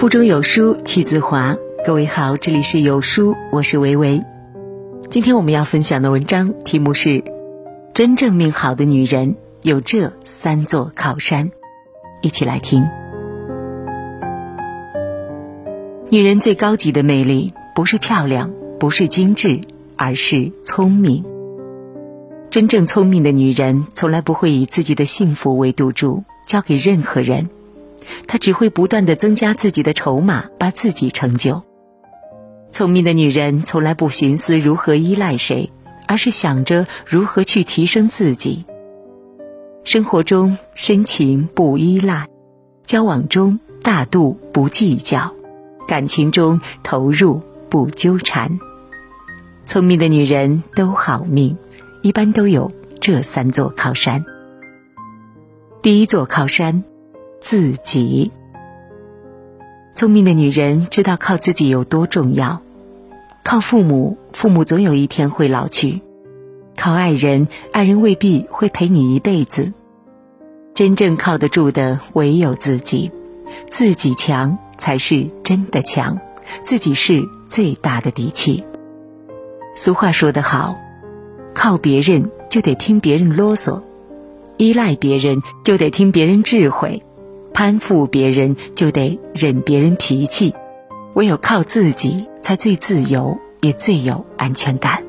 腹中有书气自华。各位好，这里是有书，我是维维。今天我们要分享的文章题目是：真正命好的女人有这三座靠山。一起来听。女人最高级的魅力，不是漂亮，不是精致，而是聪明。真正聪明的女人，从来不会以自己的幸福为赌注，交给任何人。她只会不断的增加自己的筹码，把自己成就。聪明的女人从来不寻思如何依赖谁，而是想着如何去提升自己。生活中深情不依赖，交往中大度不计较，感情中投入不纠缠。聪明的女人都好命。一般都有这三座靠山。第一座靠山，自己。聪明的女人知道靠自己有多重要。靠父母，父母总有一天会老去；靠爱人，爱人未必会陪你一辈子。真正靠得住的唯有自己，自己强才是真的强，自己是最大的底气。俗话说得好。靠别人就得听别人啰嗦，依赖别人就得听别人智慧，攀附别人就得忍别人脾气，唯有靠自己才最自由，也最有安全感。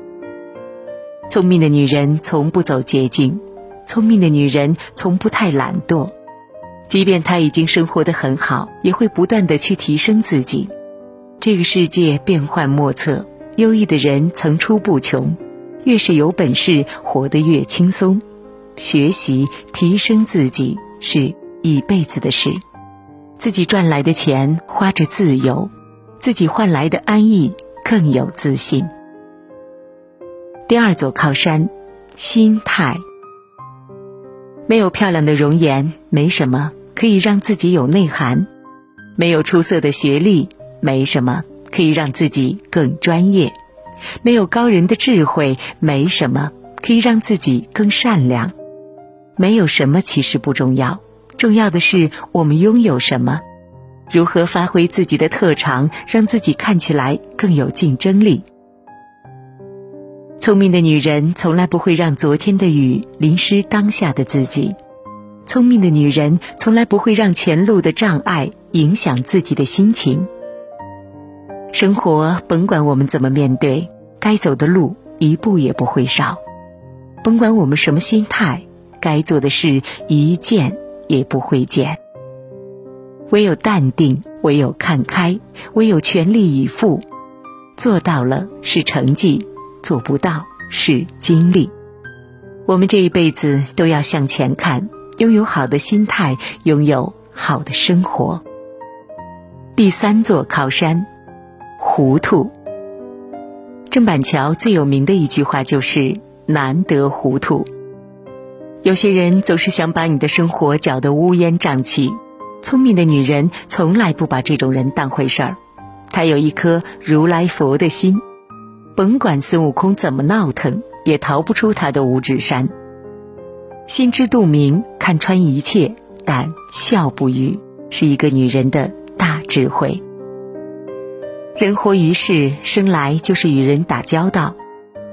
聪明的女人从不走捷径，聪明的女人从不太懒惰，即便她已经生活的很好，也会不断的去提升自己。这个世界变幻莫测，优异的人层出不穷。越是有本事，活得越轻松。学习提升自己是一辈子的事。自己赚来的钱花着自由，自己换来的安逸更有自信。第二座靠山，心态。没有漂亮的容颜，没什么可以让自己有内涵；没有出色的学历，没什么可以让自己更专业。没有高人的智慧，没什么可以让自己更善良。没有什么其实不重要，重要的是我们拥有什么，如何发挥自己的特长，让自己看起来更有竞争力。聪明的女人从来不会让昨天的雨淋湿当下的自己，聪明的女人从来不会让前路的障碍影响自己的心情。生活甭管我们怎么面对，该走的路一步也不会少；甭管我们什么心态，该做的事一件也不会减。唯有淡定，唯有看开，唯有全力以赴。做到了是成绩，做不到是经历。我们这一辈子都要向前看，拥有好的心态，拥有好的生活。第三座靠山。糊涂。郑板桥最有名的一句话就是“难得糊涂”。有些人总是想把你的生活搅得乌烟瘴气，聪明的女人从来不把这种人当回事儿。她有一颗如来佛的心，甭管孙悟空怎么闹腾，也逃不出他的五指山。心知肚明，看穿一切，但笑不语，是一个女人的大智慧。人活于世，生来就是与人打交道。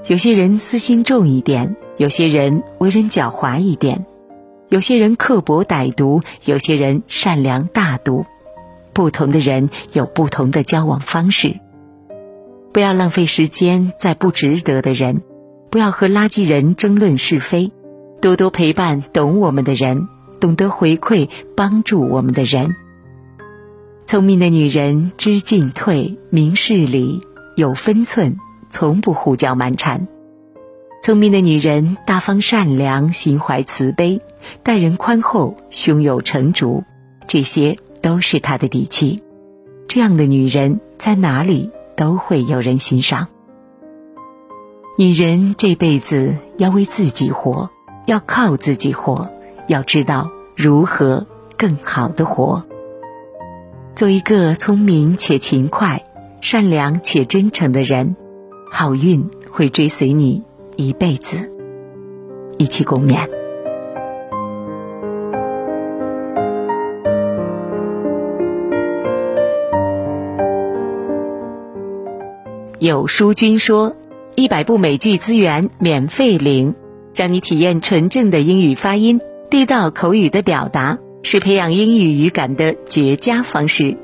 有些人私心重一点，有些人为人狡猾一点，有些人刻薄歹毒，有些人善良大度。不同的人有不同的交往方式。不要浪费时间在不值得的人，不要和垃圾人争论是非，多多陪伴懂我们的人，懂得回馈帮助我们的人。聪明的女人知进退、明事理、有分寸，从不胡搅蛮缠。聪明的女人大方善良、心怀慈悲、待人宽厚、胸有成竹，这些都是她的底气。这样的女人在哪里都会有人欣赏。女人这辈子要为自己活，要靠自己活，要知道如何更好的活。做一个聪明且勤快、善良且真诚的人，好运会追随你一辈子。一起共勉。有书君说一百部美剧资源免费领让你体验纯正的英语发音地道口语的表达是培养英语语感的绝佳方式。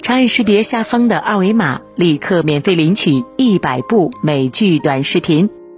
长按识别下方的二维码立刻免费领取一百部美剧短视频。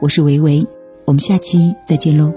我是维维，我们下期再见喽。